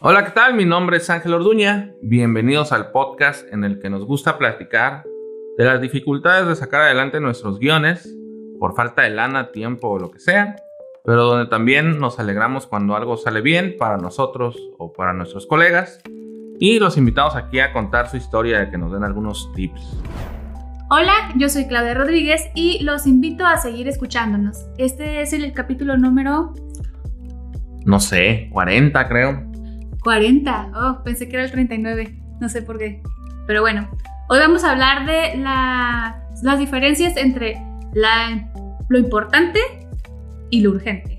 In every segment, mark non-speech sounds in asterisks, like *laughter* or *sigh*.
Hola, ¿qué tal? Mi nombre es Ángel Orduña. Bienvenidos al podcast en el que nos gusta platicar de las dificultades de sacar adelante nuestros guiones por falta de lana, tiempo o lo que sea, pero donde también nos alegramos cuando algo sale bien para nosotros o para nuestros colegas y los invitamos aquí a contar su historia y que nos den algunos tips. Hola, yo soy Claudia Rodríguez y los invito a seguir escuchándonos. Este es el capítulo número... No sé, 40 creo. 40. Oh, pensé que era el 39. No sé por qué. Pero bueno, hoy vamos a hablar de las diferencias entre la, lo importante y lo urgente.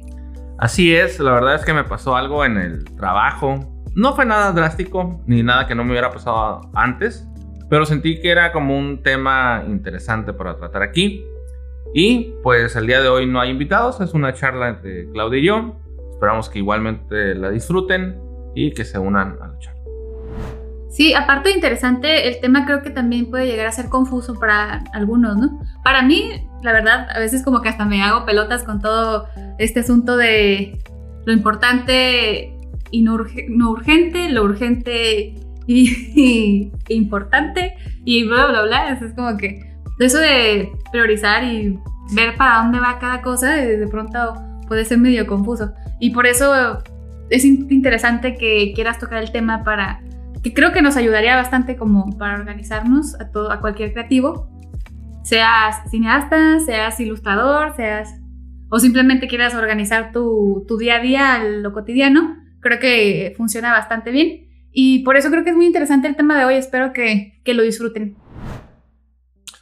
Así es, la verdad es que me pasó algo en el trabajo. No fue nada drástico, ni nada que no me hubiera pasado antes, pero sentí que era como un tema interesante para tratar aquí. Y pues el día de hoy no hay invitados, es una charla entre Claudia y yo. Esperamos que igualmente la disfruten y que se unan a luchar. Sí, aparte de interesante, el tema creo que también puede llegar a ser confuso para algunos, ¿no? Para mí, la verdad, a veces como que hasta me hago pelotas con todo este asunto de lo importante y no, urgente, lo urgente *laughs* y, importante y bla, bla, bla. Es como que eso de priorizar y ver para dónde va cada cosa, de pronto puede ser medio confuso. Y por eso es interesante que quieras tocar el tema para que creo que nos ayudaría bastante como para organizarnos a todo a cualquier creativo. Seas cineasta seas ilustrador seas o simplemente quieras organizar tu, tu día a día lo cotidiano creo que funciona bastante bien. Y por eso creo que es muy interesante el tema de hoy. Espero que, que lo disfruten.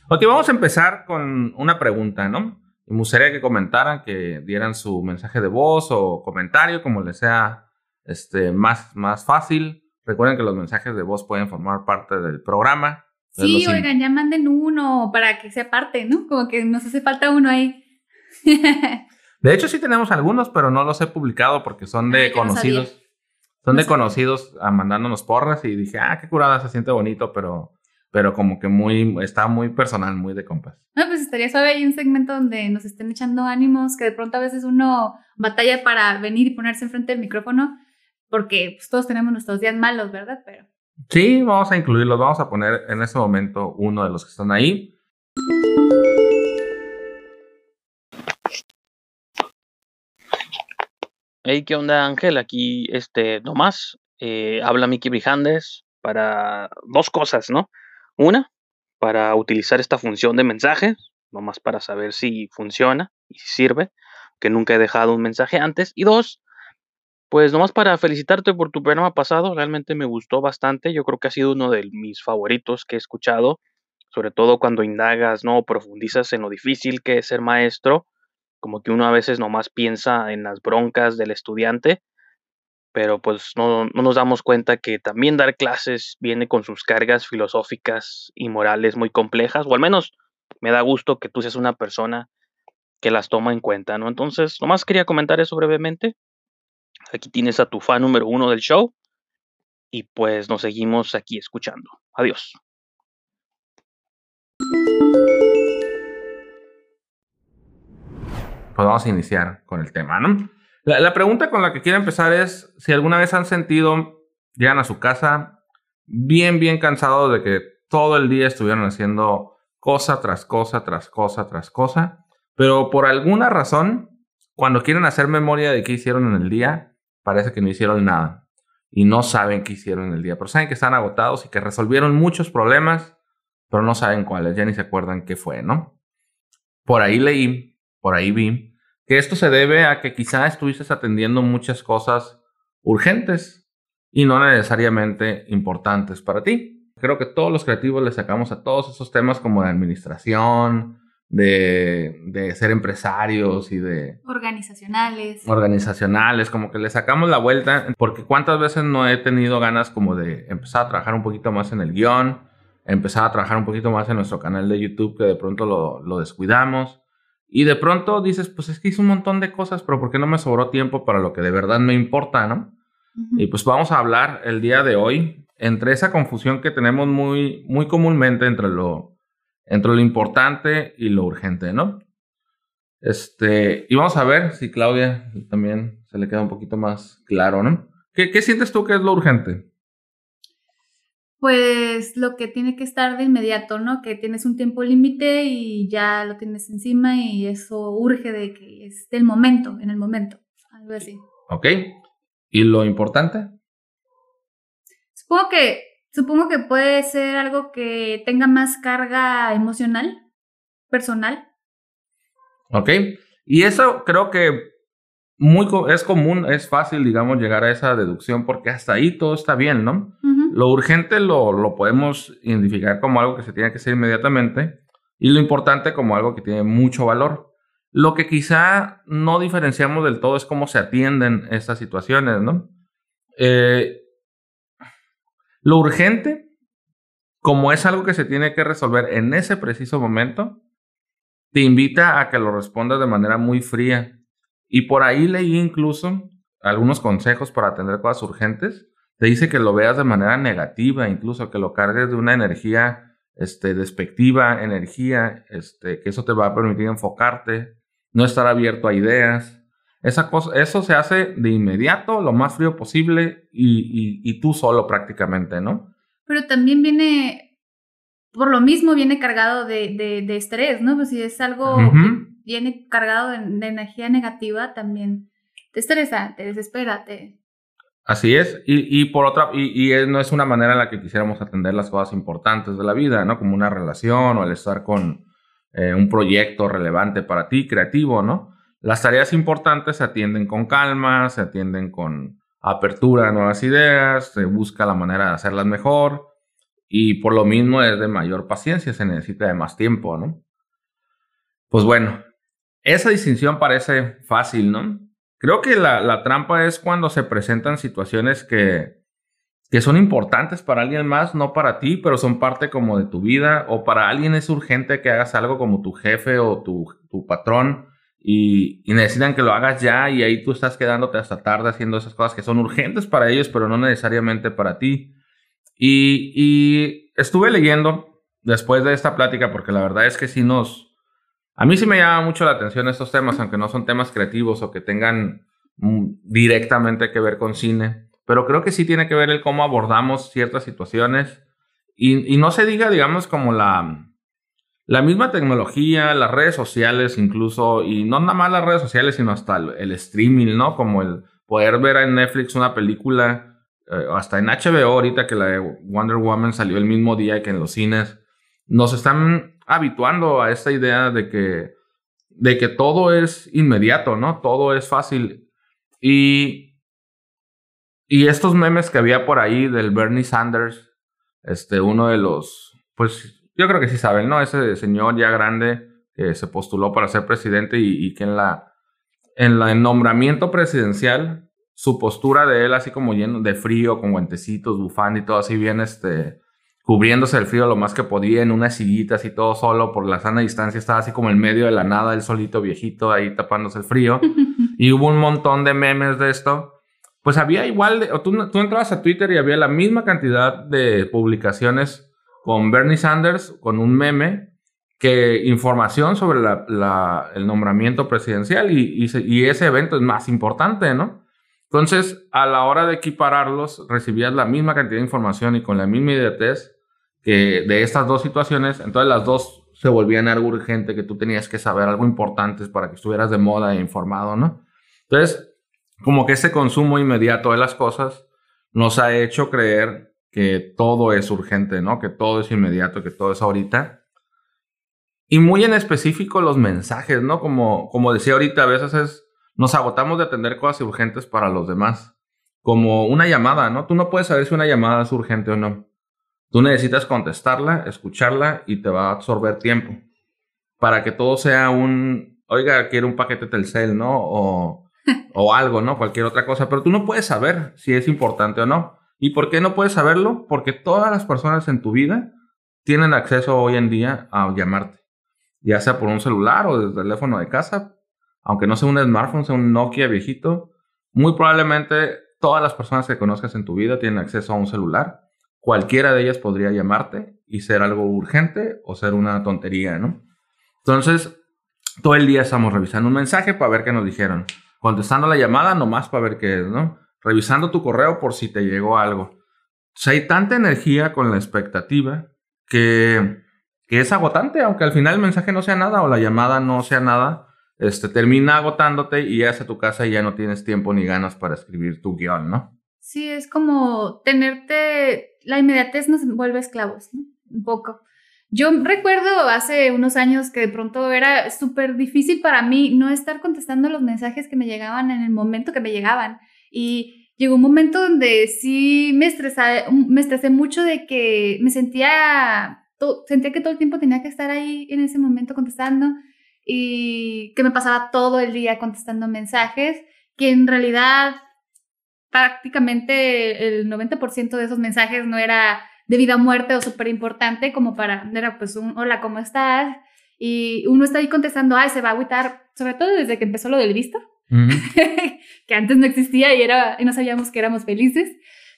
Ok, vamos a empezar con una pregunta, ¿no? me gustaría que comentaran, que dieran su mensaje de voz o comentario, como les sea este, más, más fácil. Recuerden que los mensajes de voz pueden formar parte del programa. Sí, oigan, ya manden uno para que sea parte, ¿no? Como que nos hace falta uno ahí. *laughs* de hecho, sí tenemos algunos, pero no los he publicado porque son de conocidos. son de conocidos a mandándonos porras y dije, ah, qué curada, se siente bonito, pero pero como que muy, está muy personal, muy de compas. No, pues estaría suave ahí un segmento donde nos estén echando ánimos, que de pronto a veces uno batalla para venir y ponerse enfrente del micrófono, porque pues, todos tenemos nuestros días malos, ¿verdad? Pero... Sí, vamos a incluirlos, vamos a poner en ese momento uno de los que están ahí. Hey, ¿qué onda Ángel? Aquí, este, nomás, eh, habla Miki Brijandes para dos cosas, ¿no? Una, para utilizar esta función de mensaje, nomás para saber si funciona y si sirve, que nunca he dejado un mensaje antes. Y dos, pues nomás para felicitarte por tu programa pasado, realmente me gustó bastante, yo creo que ha sido uno de mis favoritos que he escuchado, sobre todo cuando indagas, ¿no? Profundizas en lo difícil que es ser maestro, como que uno a veces nomás piensa en las broncas del estudiante pero pues no, nos damos cuenta que también dar clases viene con sus cargas filosóficas y morales muy complejas, o al menos me da gusto que tú seas una persona que las toma en cuenta, ¿no? Entonces, nomás quería comentar eso brevemente. Aquí tienes a tu fan número uno del show y pues nos seguimos aquí escuchando. Adiós. Pues vamos a iniciar con el tema, ¿no? La, pregunta con la que quiero empezar es si alguna vez han sentido, llegan a su casa bien, bien cansados de que todo el día estuvieron haciendo cosa tras cosa, tras cosa, tras cosa, pero por alguna razón, cuando quieren hacer memoria de qué hicieron en el día, parece que no hicieron nada y no saben qué hicieron en el día, pero saben que están agotados y que resolvieron muchos problemas, pero no saben cuáles, ya ni se acuerdan qué fue, ¿no? Por ahí leí, por ahí vi que esto se debe a que quizá estuviste atendiendo muchas cosas urgentes y no necesariamente importantes para ti. Creo que todos los creativos le sacamos a todos esos temas como de administración, de, de, ser empresarios y de... Organizacionales. Organizacionales, como que le sacamos la vuelta, porque cuántas veces no he tenido ganas como de empezar a trabajar un poquito más en el guion, empezar a trabajar un poquito más en nuestro canal de YouTube, que de pronto lo, lo descuidamos. Y de pronto dices, pues es que hice un montón de cosas, pero ¿por qué no me sobró tiempo para lo que de verdad me importa, no? Y pues vamos a hablar el día de hoy entre esa confusión que tenemos muy, muy comúnmente entre lo, entre lo importante y lo urgente, ¿no? Este, y vamos a ver si Claudia también se le queda un poquito más claro, ¿no? ¿Qué, ¿Qué sientes tú que es lo urgente? Pues lo que tiene que estar de inmediato, ¿no? Que tienes un tiempo límite y ya lo tienes encima y eso urge de que es del momento, en el momento, algo así. Ok. ¿Y lo importante? Supongo que, supongo que puede ser algo que tenga más carga emocional, personal. Ok. Y eso creo que muy es común, es fácil, digamos, llegar a esa deducción porque hasta ahí todo está bien, ¿no? Lo urgente lo, lo, podemos identificar como algo que se tiene que hacer inmediatamente y lo importante como algo que tiene mucho valor. Lo que quizá no diferenciamos del todo es cómo se atienden estas situaciones, ¿no? Eh, lo urgente, como es algo que se tiene que resolver en ese preciso momento, te invita a que lo respondas de manera muy fría. Y por ahí leí incluso algunos consejos para atender cosas urgentes te dice que lo veas de manera negativa, incluso que lo cargues de una energía este, despectiva, energía, este, que eso te va a permitir enfocarte, no estar abierto a ideas. Esa cosa, eso se hace de inmediato, lo más frío posible y, y, tú solo prácticamente, ¿no? Pero también viene, por lo mismo viene cargado de, de, estrés, ¿no? Pues si es algo que viene cargado de, de, energía negativa, también te estresa, te desespera, te, Así es, y, y por otra, y, y, no es una manera en la que quisiéramos atender las cosas importantes de la vida, ¿no? Como una relación o el estar con eh, un proyecto relevante para ti, creativo, ¿no? Las tareas importantes se atienden con calma, se atienden con apertura a nuevas ideas, se busca la manera de hacerlas mejor y por lo mismo es de mayor paciencia, se necesita de más tiempo, ¿no? Pues bueno, esa distinción parece fácil, ¿no? Creo que la, trampa es cuando se presentan situaciones que, que son importantes para alguien más, no para ti, pero son parte como de tu vida, o para alguien es urgente que hagas algo como tu jefe o tu, patrón y, necesitan que lo hagas ya y ahí tú estás quedándote hasta tarde haciendo esas cosas que son urgentes para ellos, pero no necesariamente para ti. Y, y estuve leyendo después de esta plática, porque la verdad es que sí nos, a mí sí me llama mucho la atención estos temas, aunque no son temas creativos o que tengan mm, directamente que ver con cine, pero creo que sí tiene que ver el cómo abordamos ciertas situaciones y, no se diga, digamos, como la, la misma tecnología, las redes sociales incluso, y no nada más las redes sociales, sino hasta el, streaming, ¿no? Como el poder ver en Netflix una película, eh, hasta en HBO ahorita que la de Wonder Woman salió el mismo día que en los cines, nos están habituando a esta idea de que, de que todo es inmediato, ¿no? Todo es fácil. Y, y estos memes que había por ahí del Bernie Sanders, este, uno de los, pues yo creo que sí saben, ¿no? Ese señor ya grande que se postuló para ser presidente y, que en la, en la nombramiento presidencial, su postura de él así como lleno de frío, con guantecitos, bufanda y todo así bien, este, cubriéndose el frío lo más que podía en unas sillitas y todo solo por la sana distancia, estaba así como en medio de la nada, el solito viejito ahí tapándose el frío. *laughs* y hubo un montón de memes de esto. Pues había igual, o tú, tú entrabas a Twitter y había la misma cantidad de publicaciones con Bernie Sanders, con un meme, que información sobre el nombramiento presidencial y, ese evento es más importante, ¿no? Entonces, a la hora de equipararlos, recibías la misma cantidad de información y con la misma idiotez de estas dos situaciones, entonces las dos se volvían algo urgente que tú tenías que saber, algo importante para que estuvieras de moda e informado, ¿no? Entonces, como que ese consumo inmediato de las cosas nos ha hecho creer que todo es urgente, ¿no? Que todo es inmediato, que todo es ahorita. Y muy en específico los mensajes, ¿no? Como, como decía ahorita, a veces es, nos agotamos de atender cosas urgentes para los demás. Como una llamada, ¿no? Tú no puedes saber si una llamada es urgente o no. Tú necesitas contestarla, escucharla y te va a absorber tiempo. Para que todo sea un, oiga, quiero un paquete Telcel, ¿no? O, *laughs* o algo, ¿no? Cualquier otra cosa. Pero tú no puedes saber si es importante o no. ¿Y por qué no puedes saberlo? Porque todas las personas en tu vida tienen acceso hoy en día a llamarte. Ya sea por un celular o desde el teléfono de casa. Aunque no sea un smartphone, sea un Nokia viejito. Muy probablemente todas las personas que conozcas en tu vida tienen acceso a un celular cualquiera de ellas podría llamarte y ser algo urgente o ser una tontería, ¿no? Entonces, todo el día estamos revisando un mensaje para ver qué nos dijeron. Contestando la llamada nomás para ver qué es, ¿no? Revisando tu correo por si te llegó algo. O sea, hay tanta energía con la expectativa que, es agotante, aunque al final el mensaje no sea nada o la llamada no sea nada, este, termina agotándote y llegas a tu casa y ya no tienes tiempo ni ganas para escribir tu guion, ¿no? Sí, es como tenerte, la inmediatez nos vuelve esclavos, ¿no? Un poco. Yo recuerdo hace unos años que de pronto era súper difícil para mí no estar contestando los mensajes que me llegaban en el momento que me llegaban. Y llegó un momento donde sí me estresé, me estresé mucho de que me sentía, sentía que todo el tiempo tenía que estar ahí en ese momento contestando y que me pasaba todo el día contestando mensajes, que en realidad prácticamente el 90% de esos mensajes no era de vida o muerte o súper importante como para, era pues un hola, ¿cómo estás? Y uno está ahí contestando, ay, se va a agüitar, sobre todo desde que empezó lo del visto, *laughs* que antes no existía y, era, y no sabíamos que éramos felices,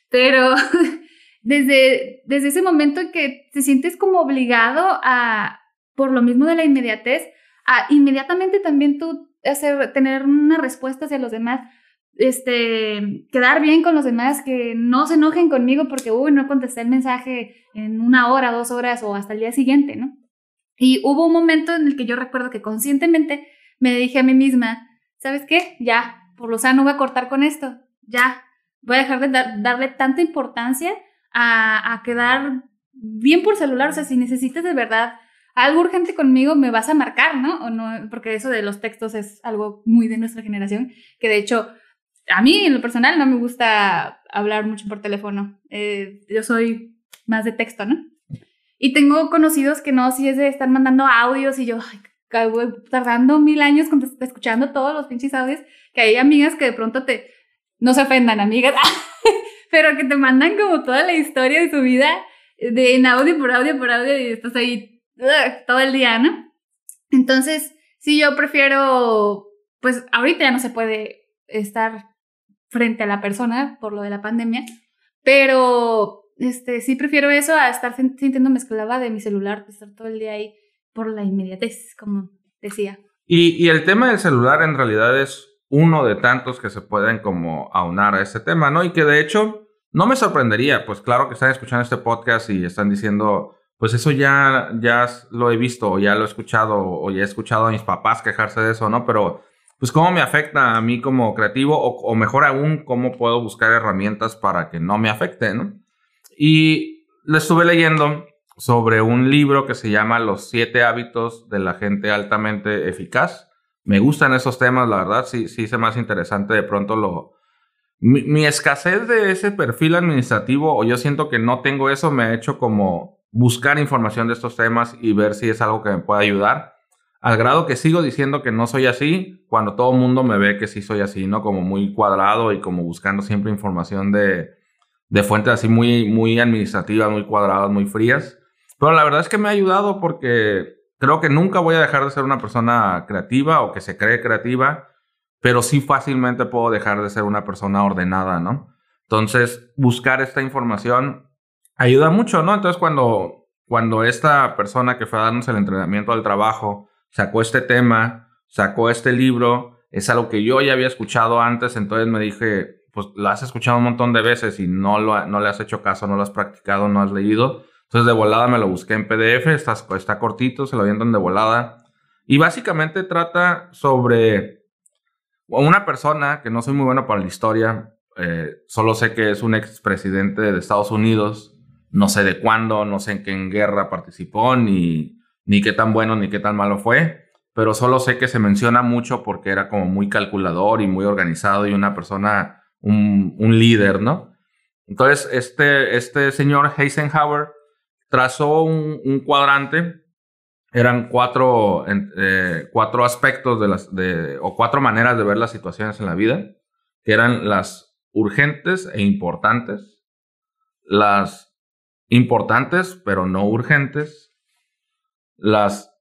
pero *laughs* desde, desde ese momento en que te sientes como obligado a, por lo mismo de la inmediatez, a inmediatamente también tú hacer, tener una respuesta hacia los demás, este, quedar bien con los demás, que no se enojen conmigo porque, uy, no contesté el mensaje en una hora, dos horas o hasta el día siguiente, ¿no? Y hubo un momento en el que yo recuerdo que conscientemente me dije a mí misma, ¿sabes qué? Ya, por lo sano voy a cortar con esto, ya, voy a dejar de darle tanta importancia a, a quedar bien por celular, o sea, si necesitas de verdad algo urgente conmigo, me vas a marcar, ¿no? O no, porque eso de los textos es algo muy de nuestra generación, que de hecho a mí en lo personal no me gusta hablar mucho por teléfono. Eh, yo soy más de texto, ¿no? Y tengo conocidos que no, si es de estar mandando audios y yo, tardando mil años escuchando todos los pinches audios, que hay amigas que de pronto te, no se ofendan, amigas, *laughs* pero que te mandan como toda la historia de su vida de en audio por audio por audio y estás ahí todo el día, ¿no? Entonces, sí, yo prefiero, pues ahorita ya no se puede estar frente a la persona por lo de la pandemia, pero este, sí prefiero eso a estar sintiéndome esclava de mi celular, estar todo el día ahí por la inmediatez, como decía. Y, y el tema del celular en realidad es uno de tantos que se pueden como aunar a este tema, ¿no? Y que de hecho no me sorprendería, pues claro que están escuchando este podcast y están diciendo, pues eso ya, ya lo he visto, o ya lo he escuchado, o ya he escuchado a mis papás quejarse de eso, ¿no? Pero pues cómo me afecta a mí como creativo o, mejor aún, cómo puedo buscar herramientas para que no me afecte, ¿no? Y le estuve leyendo sobre un libro que se llama Los siete hábitos de la gente altamente eficaz. Me gustan esos temas, la verdad, sí, sí es más interesante de pronto lo... Mi, escasez de ese perfil administrativo, o yo siento que no tengo eso, me ha hecho como buscar información de estos temas y ver si es algo que me puede ayudar al grado que sigo diciendo que no soy así, cuando todo el mundo me ve que sí soy así, ¿no? Como muy cuadrado y como buscando siempre información de, de fuentes así muy, muy administrativas, muy cuadradas, muy frías. Pero la verdad es que me ha ayudado porque creo que nunca voy a dejar de ser una persona creativa o que se cree creativa, pero sí fácilmente puedo dejar de ser una persona ordenada, ¿no? Entonces, buscar esta información ayuda mucho, ¿no? Entonces, cuando, cuando esta persona que fue a darnos el entrenamiento al trabajo sacó este tema, sacó este libro, es algo que yo ya había escuchado antes, entonces me dije, pues lo has escuchado un montón de veces y no, lo, no le has hecho caso, no lo has practicado, no has leído. Entonces de volada me lo busqué en PDF, está, está cortito, se lo avientan de volada. Y básicamente trata sobre una persona que no soy muy bueno para la historia, eh, solo sé que es un expresidente de Estados Unidos, no sé de cuándo, no sé en qué guerra participó, ni, ni qué tan bueno ni qué tan malo fue, pero solo sé que se menciona mucho porque era como muy calculador y muy organizado y una persona, un, líder, ¿no? Entonces, este, este señor Eisenhower trazó un, cuadrante, eran cuatro, eh, cuatro aspectos de las, o cuatro maneras de ver las situaciones en la vida, que eran las urgentes e importantes, las importantes pero no urgentes, las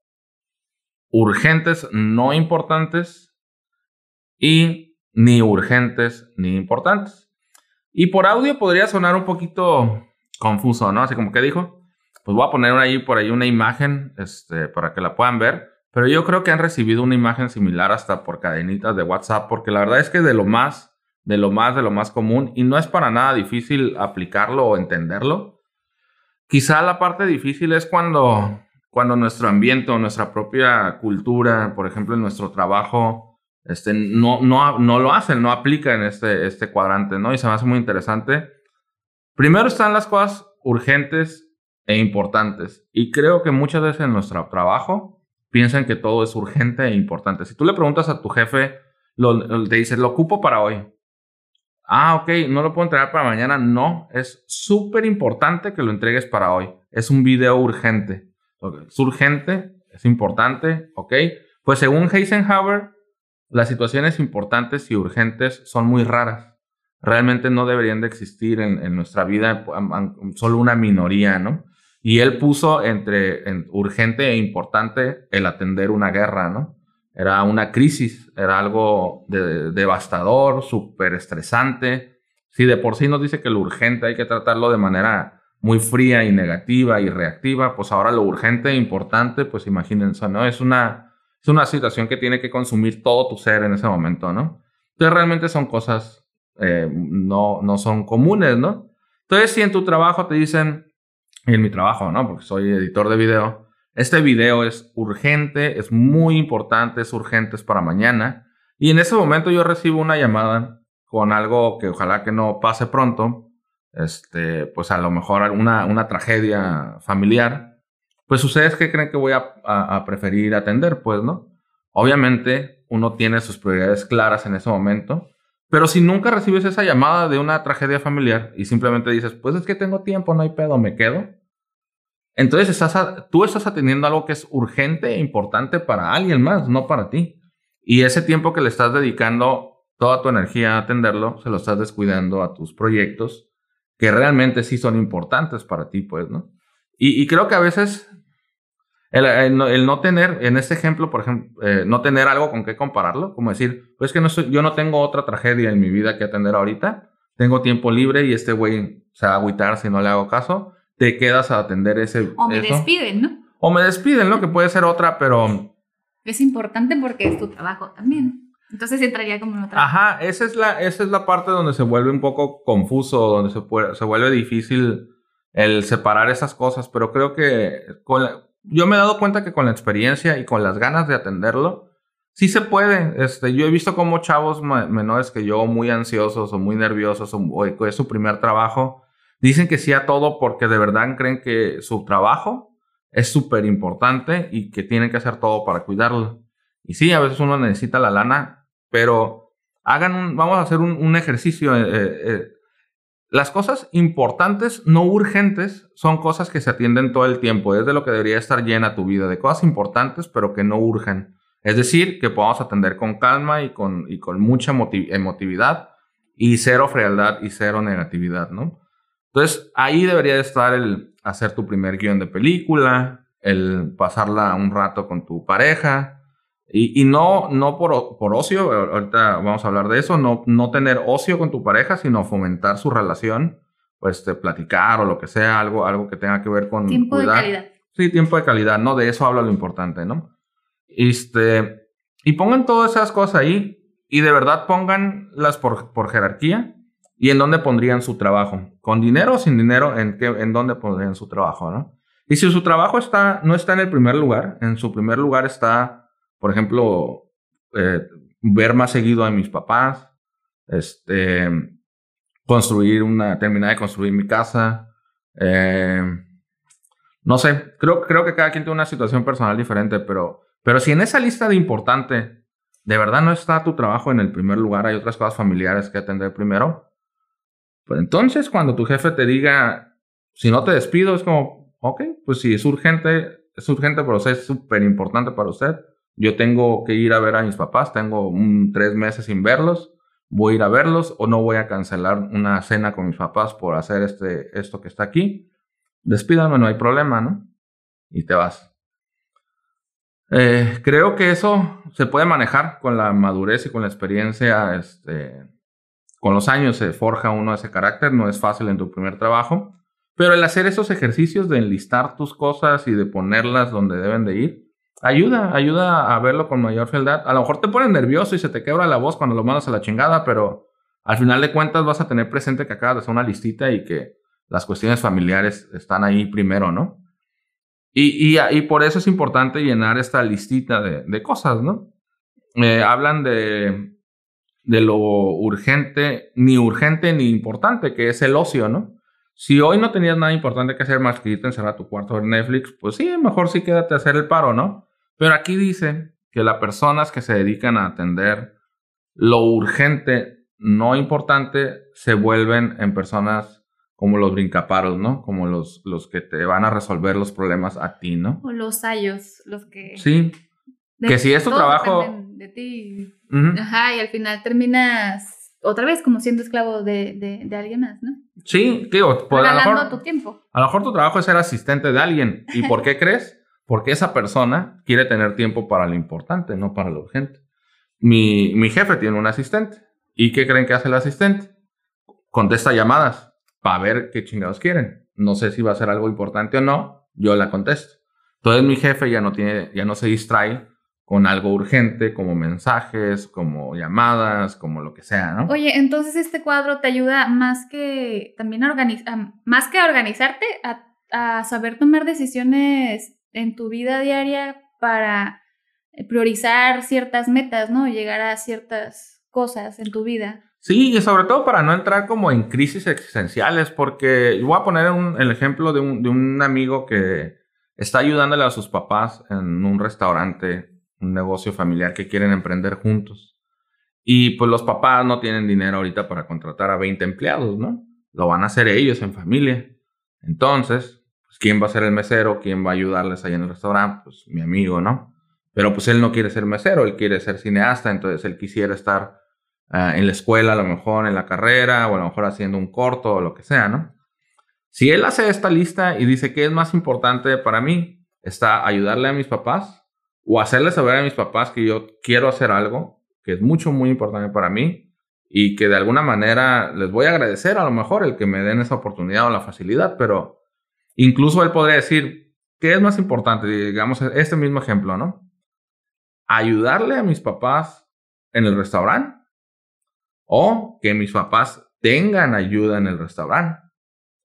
urgentes no importantes y ni urgentes ni importantes. Y por audio podría sonar un poquito confuso, ¿no? Así como que dijo, pues voy a poner ahí por ahí una imagen este, para que la puedan ver. Pero yo creo que han recibido una imagen similar hasta por cadenitas de WhatsApp, porque la verdad es que de lo más de lo más, de lo más común, y no es para nada difícil aplicarlo o entenderlo. Quizá la parte difícil es cuando, cuando nuestro ambiente o nuestra propia cultura, por ejemplo, en nuestro trabajo, este, no, no, no lo hacen, no aplican este, este cuadrante, ¿no? Y se me hace muy interesante. Primero están las cosas urgentes e importantes. Y creo que muchas veces en nuestro trabajo piensan que todo es urgente e importante. Si tú le preguntas a tu jefe, lo, te dice, lo ocupo para hoy. Ah, ok, no lo puedo entregar para mañana. No, es súper importante que lo entregues para hoy. Es un video urgente. Es urgente, es importante, ok. Pues según Eisenhower, las situaciones importantes y urgentes son muy raras. Realmente no deberían de existir en, nuestra vida, solo una minoría, ¿no? Y él puso entre urgente e importante el atender una guerra, ¿no? Era una crisis, era algo devastador, súper estresante. Si de por sí nos dice que lo urgente hay que tratarlo de manera muy fría y negativa y reactiva, pues ahora lo urgente e importante, pues imagínense, ¿no? Es una, es una situación que tiene que consumir todo tu ser en ese momento, ¿no? Entonces realmente son cosas, eh, no, no son comunes, ¿no? Entonces si en tu trabajo te dicen, en mi trabajo, ¿no? Porque soy editor de video, este video es urgente, es muy importante, es urgente, es para mañana. Y en ese momento yo recibo una llamada con algo que ojalá que no pase pronto, este, pues a lo mejor una, una tragedia familiar. Pues ustedes qué creen que voy a, a preferir atender, pues, ¿no? Obviamente uno tiene sus prioridades claras en ese momento, pero si nunca recibes esa llamada de una tragedia familiar y simplemente dices, pues es que tengo tiempo, no hay pedo, me quedo, entonces estás tú estás atendiendo algo que es urgente e importante para alguien más, no para ti. Y ese tiempo que le estás dedicando toda tu energía a atenderlo, se lo estás descuidando a tus proyectos que realmente sí son importantes para ti, pues, ¿no? Y, creo que a veces el, no tener, en este ejemplo, por ejemplo, eh, no tener algo con qué compararlo, como decir, pues que no yo no tengo otra tragedia en mi vida que atender ahorita, tengo tiempo libre y este güey se va a agüitar si no le hago caso te quedas a atender ese. O me despiden, ¿no? O me despiden, ¿no? Que puede ser otra, pero. Es importante porque es tu trabajo también. Entonces entraría como en otra. Ajá, esa es la, esa es la parte donde se vuelve un poco confuso, donde se, se vuelve difícil el separar esas cosas, pero creo que con yo me he dado cuenta que con la experiencia y con las ganas de atenderlo, sí se puede. Este, yo he visto como chavos menores que yo, muy ansiosos o muy nerviosos, o es su primer trabajo, Dicen que sí a todo porque de verdad creen que su trabajo es súper importante y que tienen que hacer todo para cuidarlo. Y sí, a veces uno necesita la lana, pero hagan un, vamos a hacer un, ejercicio. Eh, eh, eh. las cosas importantes, no urgentes, son cosas que se atienden todo el tiempo. Es de lo que debería estar llena tu vida, de cosas importantes, pero que no urgen. Es decir, que podamos atender con calma y con, y con mucha emotividad y cero frialdad y cero negatividad, ¿no? Entonces, ahí debería de estar el hacer tu primer guion de película, el pasarla un rato con tu pareja. Y, no, no por, por, ocio, ahorita vamos a hablar de eso, no, no tener ocio con tu pareja, sino fomentar su relación, pues de platicar o lo que sea, algo, algo que tenga que ver con... Tiempo de calidad. Sí, tiempo de calidad, ¿no? De eso habla lo importante, ¿no? Este, y pongan todas esas cosas ahí y de verdad pónganlas por, por jerarquía ¿Y en dónde pondrían su trabajo? ¿Con dinero o sin dinero? ¿En, qué, en dónde pondrían su trabajo? ¿no? Y si su trabajo está, no está en el primer lugar, en su primer lugar está, por ejemplo, eh, ver más seguido a mis papás, este, construir una, terminar de construir mi casa, eh, no sé, creo, creo que cada quien tiene una situación personal diferente, pero, pero si en esa lista de importante de verdad no está tu trabajo en el primer lugar, hay otras cosas familiares que atender primero, pues entonces, cuando tu jefe te diga, si no te despido, es como, ok, pues si es urgente, es urgente usted, es súper importante para usted. Yo tengo que ir a ver a mis papás, tengo tres meses sin verlos, voy a ir a verlos o no voy a cancelar una cena con mis papás por hacer este, esto que está aquí. Despídame, no hay problema, ¿no? Y te vas. Eh, creo que eso se puede manejar con la madurez y con la experiencia este, con los años se forja uno ese carácter, no es fácil en tu primer trabajo, pero el hacer esos ejercicios de enlistar tus cosas y de ponerlas donde deben de ir, ayuda, ayuda a verlo con mayor fealdad. A lo mejor te pone nervioso y se te quebra la voz cuando lo mandas a la chingada, pero al final de cuentas vas a tener presente que acabas de hacer una listita y que las cuestiones familiares están ahí primero, ¿no? Y, y, por eso es importante llenar esta listita de, de cosas, ¿no? Eh, hablan de, de lo urgente, ni urgente ni importante, que es el ocio, ¿no? Si hoy no tenías nada importante que hacer más que irte a encerrar a tu cuarto de Netflix, pues sí, mejor sí quédate a hacer el paro, ¿no? Pero aquí dice que las personas que se dedican a atender lo urgente, no importante, se vuelven en personas como los brincaparos, ¿no? Como los, los que te van a resolver los problemas a ti, ¿no? O los sayos, los que... Sí. De- que si es tu trabajo- de ti. Ujú. Ajá, y al final terminas otra vez como siendo esclavo de, de, de alguien más, ¿no? Sí, digo, pues a lo mejor... tu tiempo. A lo mejor tu trabajo es ser asistente de alguien. ¿Y por qué crees? Porque esa persona quiere tener tiempo para lo importante, no para lo urgente. Mi, mi jefe tiene un asistente. ¿Y qué creen que hace el asistente? Contesta llamadas para ver qué chingados quieren. No sé si va a ser algo importante o no, yo la contesto. Entonces mi jefe ya no tiene, ya no se distrae con algo urgente como mensajes, como llamadas, como lo que sea, ¿no? Oye, entonces este cuadro te ayuda más que también a organizar, más que a organizarte, a, a saber tomar decisiones en tu vida diaria para priorizar ciertas metas, ¿no? Llegar a ciertas cosas en tu vida. Sí, y sobre todo para no entrar como en crisis existenciales, porque voy a poner un- el ejemplo de un, de un amigo que está ayudándole a sus papás en un restaurante, un negocio familiar que quieren emprender juntos. Y pues los papás no tienen dinero ahorita para contratar a 20 empleados, ¿no? Lo van a hacer ellos en familia. Entonces, pues, ¿quién va a ser el mesero? ¿Quién va a ayudarles ahí en el restaurante? Pues mi amigo, ¿no? Pero pues él no quiere ser mesero, él quiere ser cineasta, entonces él quisiera estar ah, en la escuela, a lo mejor en la carrera, o a lo mejor haciendo un corto o lo que sea, ¿no? Si él hace esta lista y dice que es más importante para mí, está ayudarle a mis papás o hacerle saber a mis papás que yo quiero hacer algo que es mucho, muy importante para mí y que de alguna manera les voy a agradecer a lo mejor el que me den esa oportunidad o la facilidad, pero incluso él podría decir, ¿qué es más importante? Digamos, este mismo ejemplo, ¿no? Ayudarle a mis papás en el restaurante o que mis papás tengan ayuda en el restaurante.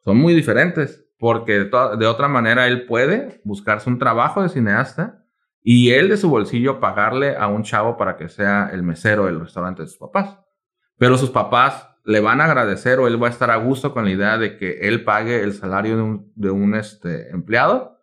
Son muy diferentes, porque de, de otra manera él puede buscarse un trabajo de cineasta y él de su bolsillo pagarle a un chavo para que sea el mesero del restaurante de sus papás. Pero sus papás le van a agradecer o él va a estar a gusto con la idea de que él pague el salario de un, de un este, empleado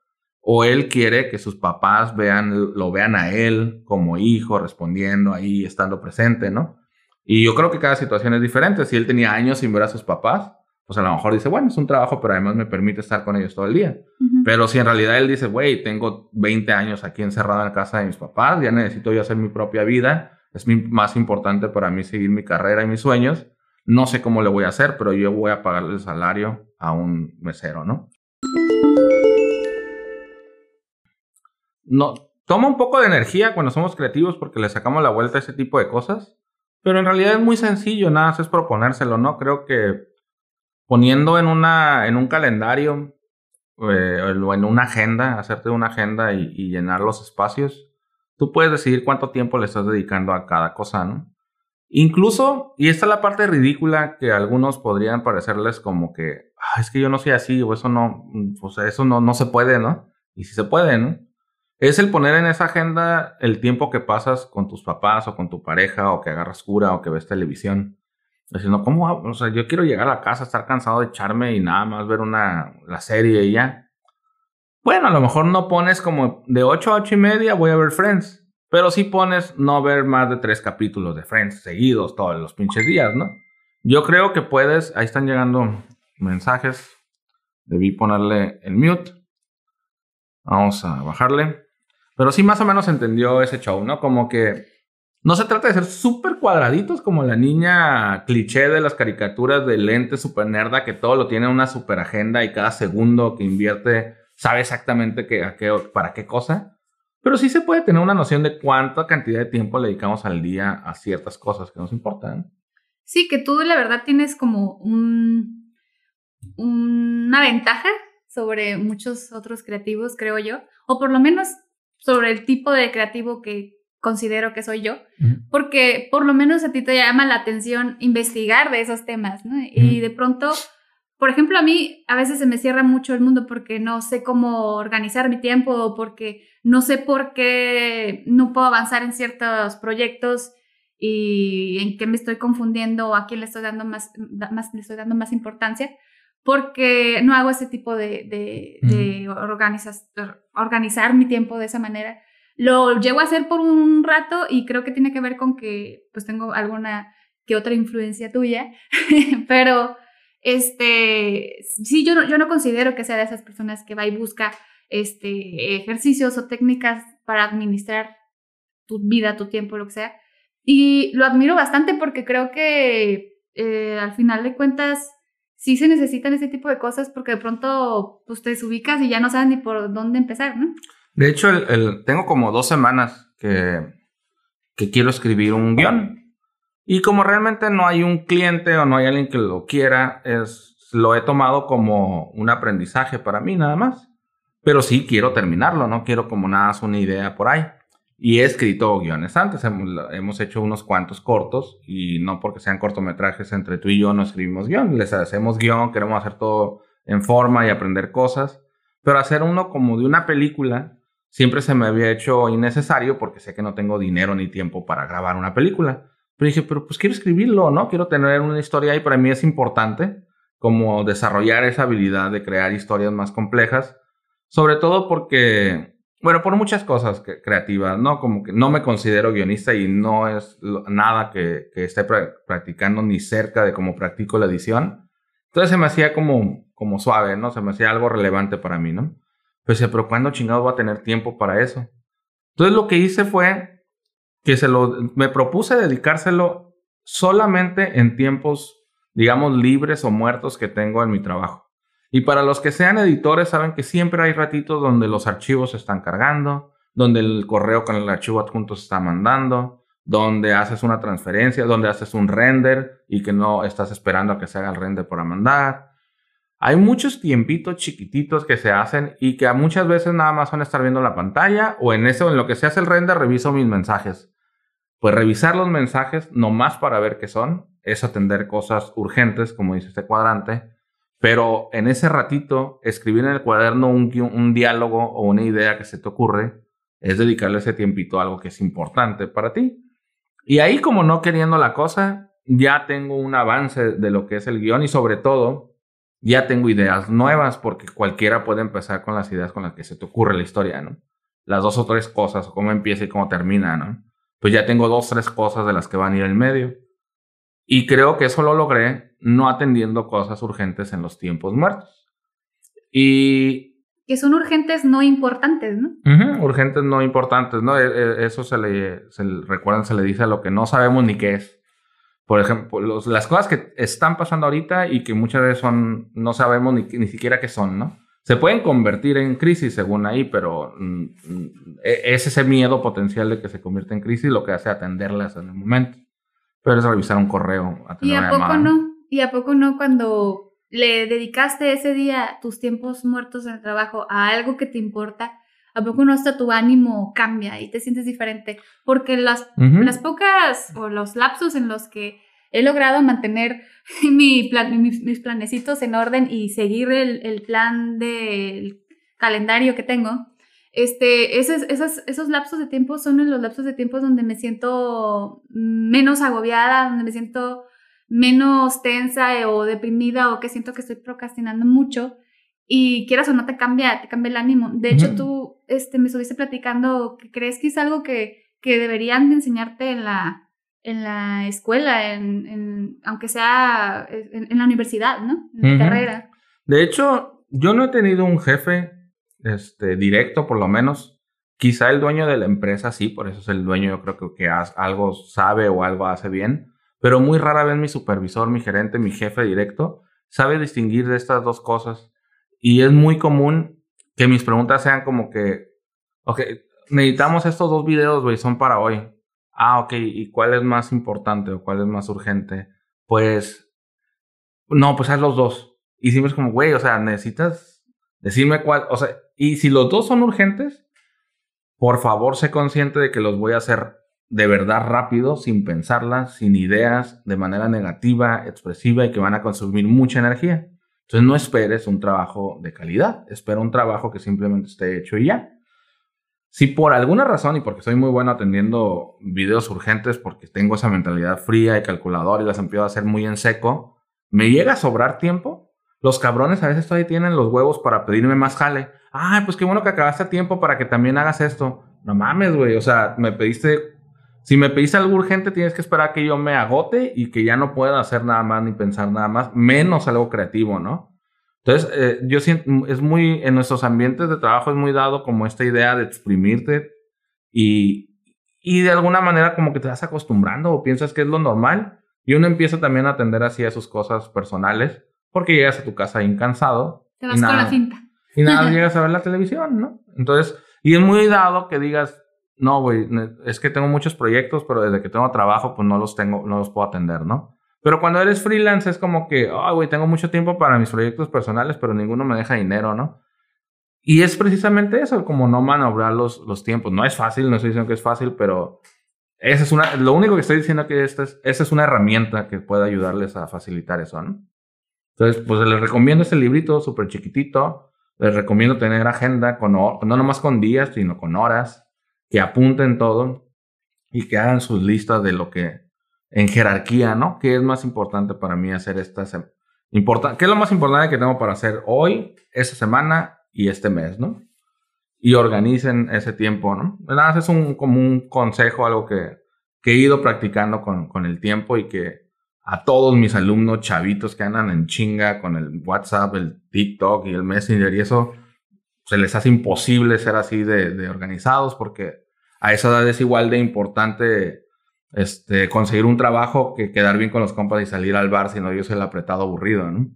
o él quiere que sus papás vean, lo vean a él como hijo respondiendo ahí, estando presente, ¿no? Y yo creo que cada situación es diferente. Si él tenía años sin ver a sus papás, pues a lo mejor dice, bueno, es un trabajo, pero además me permite estar con ellos todo el día. Ujú. Pero si en realidad él dice, güey, tengo 20 años aquí encerrado en la casa de mis papás, ya necesito yo hacer mi propia vida, es mi- más importante para mí seguir mi carrera y mis sueños, no sé cómo le voy a hacer, pero yo voy a pagarle el salario a un mesero, ¿no? No, toma un poco de energía cuando somos creativos porque le sacamos la vuelta a ese tipo de cosas, pero en realidad es muy sencillo, nada más es proponérselo, ¿no? Creo que poniendo en, un calendario eh, o en una agenda, hacerte una agenda y, llenar los espacios, tú puedes decidir cuánto tiempo le estás dedicando a cada cosa, ¿no? Incluso, y esta es la parte ridícula que algunos podrían parecerles como que, "Ah, es que yo no soy así, o eso no, o sea, eso no, no se puede, ¿no? Y si se puede, ¿no? Es el poner en esa agenda el tiempo que pasas con tus papás o con tu pareja, o que agarras cura, o que ves televisión. Diciendo, ¿cómo? O sea, yo quiero llegar a la casa, estar cansado de echarme y nada más ver una, la serie y ya. Bueno, a lo mejor no pones como de 8 a 8 y media voy a ver Friends. Pero sí pones no ver más de tres capítulos de Friends seguidos todos los pinches días, ¿no? Yo creo que puedes, ahí están llegando mensajes. Debí ponerle el mute. Vamos a bajarle. Pero sí más o menos entendió ese show, ¿no? Como que no se trata de ser súper cuadraditos como la niña cliché de las caricaturas de lente super nerda que todo lo tiene en una super agenda y cada segundo que invierte sabe exactamente qué, para qué cosa. Pero sí se puede tener una noción de cuánta cantidad de tiempo le dedicamos al día a ciertas cosas que nos importan. Sí, que tú la verdad tienes como un, una ventaja sobre muchos otros creativos, creo yo, o por lo menos sobre el tipo de creativo que considero que soy yo, porque por lo menos a ti te llama la atención investigar de esos temas, ¿no? Y de pronto, por ejemplo, a mí a veces se me cierra mucho el mundo porque no sé cómo organizar mi tiempo o porque no sé por qué no puedo avanzar en ciertos proyectos y en qué me estoy confundiendo o a quién le estoy dando más, más, le estoy dando más importancia, porque no hago ese tipo de, de, organizar mi tiempo de esa manera. Lo llego a hacer por un rato y creo que tiene que ver con que pues tengo alguna que otra influencia tuya, *laughs* pero este, sí, yo no, yo no considero que sea de esas personas que va y busca este, ejercicios o técnicas para administrar tu vida, tu tiempo, lo que sea. Y lo admiro bastante porque creo que eh, al final de cuentas sí se necesitan ese tipo de cosas porque de pronto pues, te desubicas y ya no sabes ni por dónde empezar, ¿no? De hecho, el, tengo como dos semanas que, que quiero escribir un guion. Y como realmente no hay un cliente o no hay alguien que lo quiera, es, lo he tomado como un aprendizaje para mí nada más. Pero sí quiero terminarlo, no quiero como nada más una idea por ahí. Y he escrito guiones antes, hemos, hecho unos cuantos cortos y no porque sean cortometrajes entre tú y yo no escribimos guion, les hacemos guion, queremos hacer todo en forma y aprender cosas, pero hacer uno como de una película siempre se me había hecho innecesario porque sé que no tengo dinero ni tiempo para grabar una película. Pero dije, pero pues quiero escribirlo, ¿no? Quiero tener una historia y para mí es importante como desarrollar esa habilidad de crear historias más complejas, sobre todo porque bueno, por muchas cosas creativas, ¿no? Como que no me considero guionista y no es nada que, esté practicando ni cerca de cómo practico la edición. Entonces se me hacía como, como suave, ¿no? Se me hacía algo relevante para mí, ¿no? Pues, pero ¿cuándo chingado voy a tener tiempo para eso? Entonces lo que hice fue que se lo, me propuse dedicárselo solamente en tiempos, digamos, libres o muertos que tengo en mi trabajo. Y para los que sean editores, saben que siempre hay ratitos donde los archivos se están cargando, donde el correo con el archivo adjunto se está mandando, donde haces una transferencia, donde haces un render y que no estás esperando a que se haga el render para mandar. Hay muchos tiempitos chiquititos que se hacen y que muchas veces nada más son estar viendo la pantalla o en eso, en lo que se hace el render, reviso mis mensajes. Pues revisar los mensajes, nomás para ver qué son, es atender cosas urgentes, como dice este cuadrante, pero en ese ratito, escribir en el cuaderno un, un, diálogo o una idea que se te ocurre es dedicarle ese tiempito a algo que es importante para ti. Y ahí, como no queriendo la cosa, ya tengo un avance de lo que es el guion y sobre todo, ya tengo ideas nuevas porque cualquiera puede empezar con las ideas con las que se te ocurre la historia, ¿no? Las dos o tres cosas, cómo empieza y cómo termina, ¿no? Pues ya tengo dos o tres cosas de las que van a ir en medio. Y creo que eso lo logré no atendiendo cosas urgentes en los tiempos muertos. Y... Que son urgentes no importantes, ¿no? urgentes no importantes, ¿no? E, e, eso se le, se recuerdan, se le dice a lo que no sabemos ni qué es. Por ejemplo, las cosas que están pasando ahorita y que muchas veces son, no sabemos ni, ni siquiera qué son, ¿no? Se pueden convertir en crisis según ahí, pero mm, mm, e, es ese miedo potencial de que se convierta en crisis lo que hace atenderlas en el momento. Pero es revisar un correo. ¿Y a poco no? ¿Y a poco no cuando le dedicaste ese día tus tiempos muertos en el trabajo a algo que te importa? ¿A poco no hasta tu ánimo cambia y te sientes diferente? Porque las, las pocas o los lapsos en los que he logrado mantener *laughs* mi plan, mis, planecitos en orden y seguir el, el plan del calendario que tengo, este, esos, esos, esos lapsos de tiempo son los lapsos de tiempo donde me siento menos agobiada, donde me siento menos tensa o deprimida o que siento que estoy procrastinando mucho y quieras o no te cambia, te cambia el ánimo. De hecho, tú este, me estuviste platicando que crees que es algo que, que deberían enseñarte en la, en la escuela, en, en aunque sea en, la universidad, ¿no? En la carrera. De hecho, yo no he tenido un jefe este, directo por lo menos. Quizá el dueño de la empresa sí, por eso es el dueño, yo creo que, que algo sabe o algo hace bien, pero muy rara vez mi supervisor, mi gerente, mi jefe directo sabe distinguir de estas dos cosas. Y es muy común que mis preguntas sean como que, ok, necesitamos estos dos videos, güey, son para hoy. Ah, ok, ¿y cuál es más importante o cuál es más urgente? Pues, no, pues haz los dos. Y siempre es como, güey, o sea, necesitas decirme cuál, o sea, y si los dos son urgentes, por favor sé consciente de que los voy a hacer de verdad rápido, sin pensarlas, sin ideas, de manera negativa, expresiva y que van a consumir mucha energía. Entonces no esperes un trabajo de calidad, espera un trabajo que simplemente esté hecho y ya. Si por alguna razón, y porque soy muy bueno atendiendo videos urgentes, porque tengo esa mentalidad fría y calculadora y las empiezo a hacer muy en seco, me llega a sobrar tiempo, los cabrones a veces todavía tienen los huevos para pedirme más jale. Ay, pues qué bueno que acabaste a tiempo para que también hagas esto. No mames, güey. O sea, me pediste si me pedís algo urgente, tienes que esperar que yo me agote y que ya no pueda hacer nada más ni pensar nada más, menos algo creativo, ¿no? Entonces, eh, yo siento, es muy, en nuestros ambientes de trabajo es muy dado como esta idea de exprimirte y, y de alguna manera como que te vas acostumbrando o piensas que es lo normal y uno empieza también a atender así a sus cosas personales porque llegas a tu casa incansado. Te vas con la cinta. Y nada, *laughs* llegas a ver la televisión, ¿no? Entonces, y es muy dado que digas, no, güey, es que tengo muchos proyectos, pero desde que tengo trabajo, pues no los tengo, no los puedo atender, ¿no? Pero cuando eres freelance es como que, ah, güey, tengo mucho tiempo para mis proyectos personales, pero ninguno me deja dinero, ¿no? Y es precisamente eso, como no manobrar los, los tiempos. No es fácil, no estoy diciendo que es fácil, pero esa es una, lo único que estoy diciendo que esta es, esa es una herramienta que puede ayudarles a facilitar eso, ¿no? Entonces, pues les recomiendo este librito súper chiquitito. Les recomiendo tener agenda con, no nomás con días, sino con horas que apunten todo y que hagan sus listas de lo que en jerarquía, ¿no? ¿Qué es más importante para mí hacer esta semana? ¿Qué es lo más importante que tengo para hacer hoy, esta semana y este mes, ¿no? Y organicen ese tiempo, ¿no? Nada es un, como un consejo, algo que, que he ido practicando con, con el tiempo y que a todos mis alumnos chavitos que andan en chinga con el WhatsApp, el TikTok y el Messenger y eso, se les hace imposible ser así de, organizados porque a esa edad es igual de importante este, conseguir un trabajo que quedar bien con los compas y salir al bar, si no yo soy el apretado aburrido, ¿no?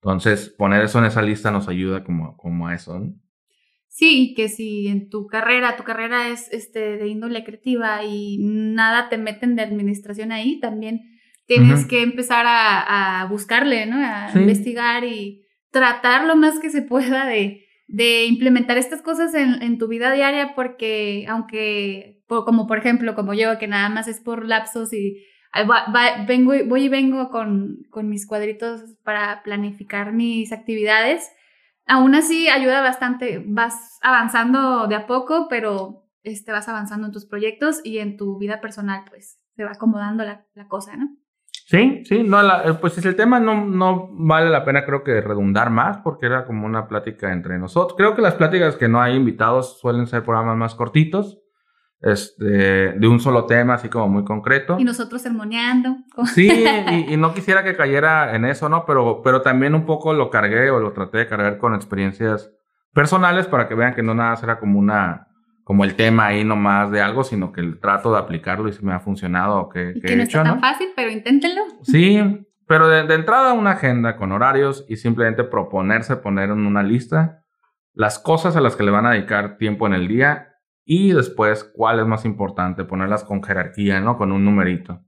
Entonces, poner eso en esa lista nos ayuda como, como a eso, ¿no? Sí, que si en tu carrera, tu carrera es este, de índole creativa y nada te meten de administración ahí, también tienes que empezar a, buscarle, ¿no? A investigar y tratar lo más que se pueda de, de implementar estas cosas en, tu vida diaria porque aunque, como por ejemplo, como yo, que nada más es por lapsos y vengo, voy y vengo con, con, mis cuadritos para planificar mis actividades, aún así ayuda bastante, vas avanzando de a poco, pero este, vas avanzando en tus proyectos y en tu vida personal, pues se va acomodando la, la cosa, ¿no? Sí, sí, no, eh, pues el tema no, no vale la pena creo que redundar más porque era como una plática entre nosotros. Creo que las pláticas que no hay invitados suelen ser programas más cortitos, este, de un solo tema, así como muy concreto. Y nosotros sermoneando. *laughs* Sí, y, y, no quisiera que cayera en eso, ¿no? Pero, pero también un poco lo cargué o lo traté de cargar con experiencias personales para que vean que no nada será como una como el tema ahí nomás de algo, sino que el trato de aplicarlo y si me ha funcionado o que, que, no hecho, está tan fácil, pero inténtenlo. Sí, pero de, entrada una agenda con horarios y simplemente proponerse poner en una lista las cosas a las que le van a dedicar tiempo en el día y después cuál es más importante, ponerlas con jerarquía, ¿no? Con un numerito.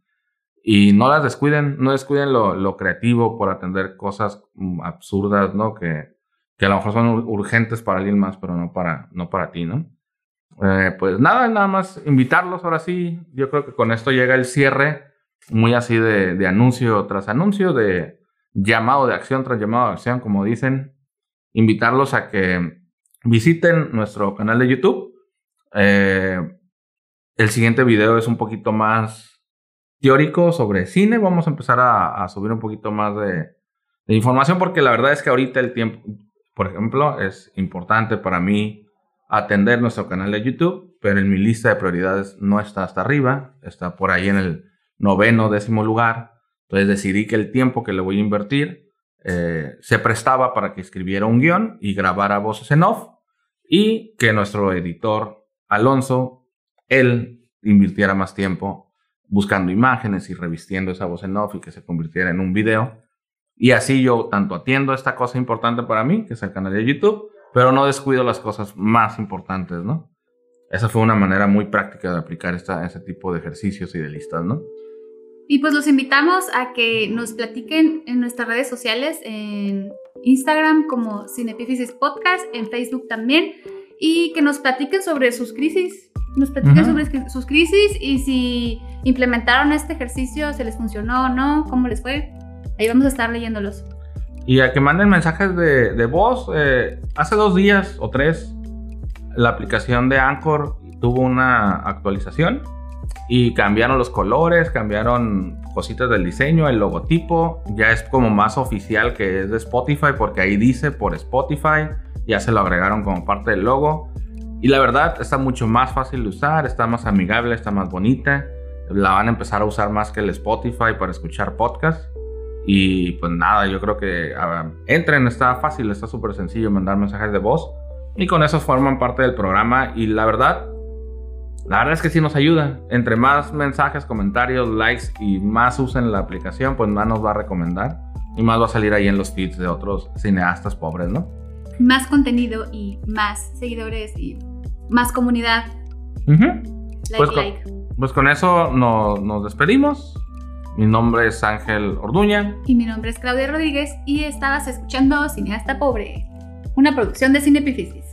Y no las descuiden, no descuiden lo, lo creativo por atender cosas mm, absurdas, ¿no? Que, que a lo mejor son urgentes para alguien más, pero no para, no para ti, ¿no? Eh, pues nada, nada más invitarlos ahora sí. Yo creo que con esto llega el cierre, muy así de, anuncio tras anuncio, de llamado de acción tras llamado de acción, como dicen. Invitarlos a que visiten nuestro canal de YouTube. Eh, el siguiente video es un poquito más teórico sobre cine. Vamos a empezar a, subir un poquito más de, de información porque la verdad es que ahorita el tiempo, por ejemplo, es importante para mí atender nuestro canal de YouTube, pero en mi lista de prioridades no está hasta arriba, está por ahí en el noveno, décimo lugar. Entonces decidí que el tiempo que le voy a invertir eh, se prestaba para que escribiera un guion y grabara voces en off y que nuestro editor Alonso, él invirtiera más tiempo buscando imágenes y revistiendo esa voz en off y que se convirtiera en un video. Y así yo tanto atiendo esta cosa importante para mí, que es el canal de YouTube, pero no descuido las cosas más importantes, ¿no? Esa fue una manera muy práctica de aplicar esta, ese tipo de ejercicios y de listas, ¿no? Y pues los invitamos a que nos platiquen en nuestras redes sociales, en Instagram como Cinepífisis Podcast, en Facebook también, y que nos platiquen sobre sus crisis Nos platican Ujú. sobre sus crisis y si implementaron este ejercicio, se les funcionó o no, cómo les fue. Ahí vamos a estar leyéndolos. Y a que manden mensajes de, de voz. eh, hace dos días o tres, la aplicación de Anchor tuvo una actualización y cambiaron los colores, cambiaron cositas del diseño, el logotipo. Ya es como más oficial que es de Spotify porque ahí dice por Spotify. Ya se lo agregaron como parte del logo. Y la verdad está mucho más fácil de usar, está más amigable, está más bonita. La van a empezar a usar más que el Spotify para escuchar podcasts. Y pues nada, yo creo que ah, entren, está fácil, está súper sencillo mandar mensajes de voz. Y con eso forman parte del programa. Y la verdad, la verdad es que sí nos ayuda. Entre más mensajes, comentarios, likes y más usen la aplicación, pues más nos va a recomendar. Y más va a salir ahí en los feeds de otros cineastas pobres, ¿no? Más contenido y más seguidores y más comunidad. Ujú. Like, Pues con- like. Pues con eso no- nos despedimos. Mi nombre es Ángel Orduña. Y mi nombre es Claudia Rodríguez y estabas escuchando Cineasta Pobre, una producción de Cinepifisis.